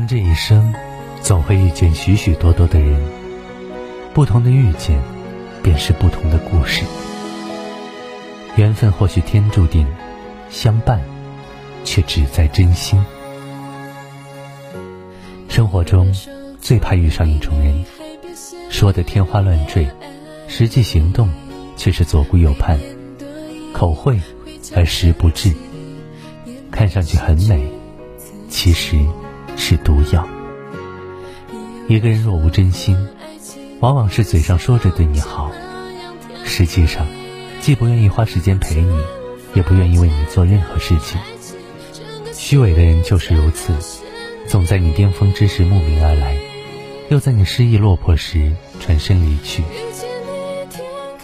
们这一生，总会遇见许许多多的人，不同的遇见，便是不同的故事。缘分或许天注定，相伴，却只在真心。生活中，最怕遇上一种人，说的天花乱坠，实际行动却是左顾右盼，口惠而实不至，看上去很美，其实是毒药。一个人若无真心，往往是嘴上说着对你好，实际上既不愿意花时间陪你，也不愿意为你做任何事情。虚伪的人就是如此。总在你巅峰之时慕名而来，又在你失意落魄时转身离去。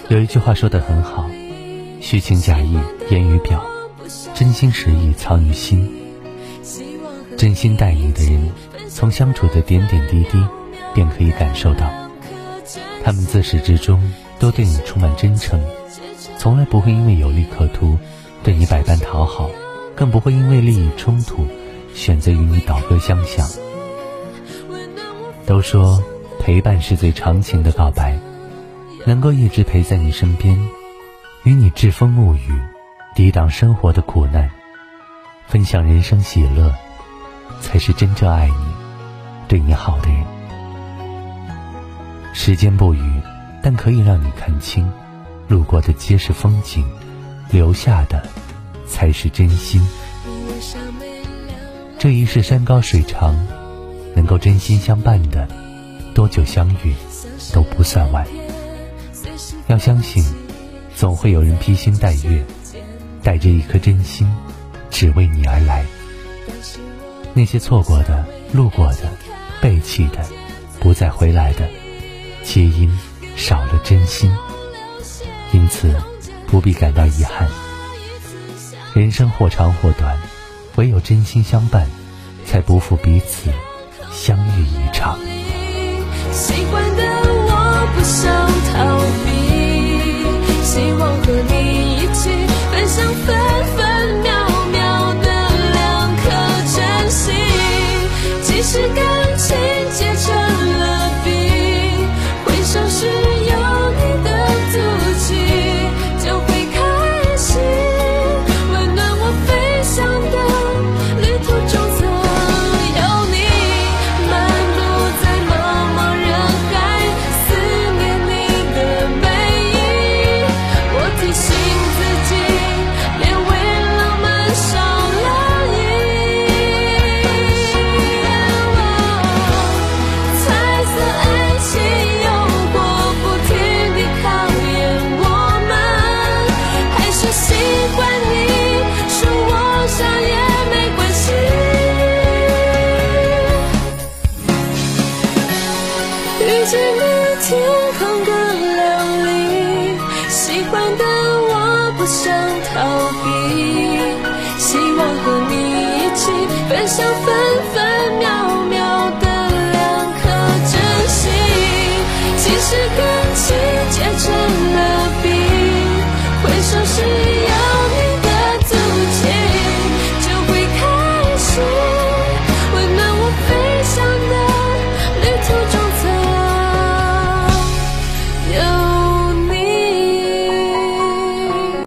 有一句话说得很好：虚情假意言于表，真心实意藏于心。真心待你的人，从相处的点点滴滴，便可以感受到，他们自始至终都对你充满真诚，从来不会因为有利可图，对你百般讨好，更不会因为利益冲突。选择与你倒戈相向。都说陪伴是最长情的告白，能够一直陪在你身边，与你栉风沐雨，抵挡生活的苦难，分享人生喜乐，才是真正爱你、对你好的人。时间不语，但可以让你看清，路过的皆是风景，留下的才是真心。这一世山高水长，能够真心相伴的，多久相遇都不算晚。要相信，总会有人披星戴月，带着一颗真心，只为你而来。那些错过的、路过的、背弃的、不再回来的，皆因少了真心。因此，不必感到遗憾。人生或长或短。唯有真心相伴，才不负彼此相遇一场。习惯的我不想遇见的天空更亮丽，喜欢的我不想。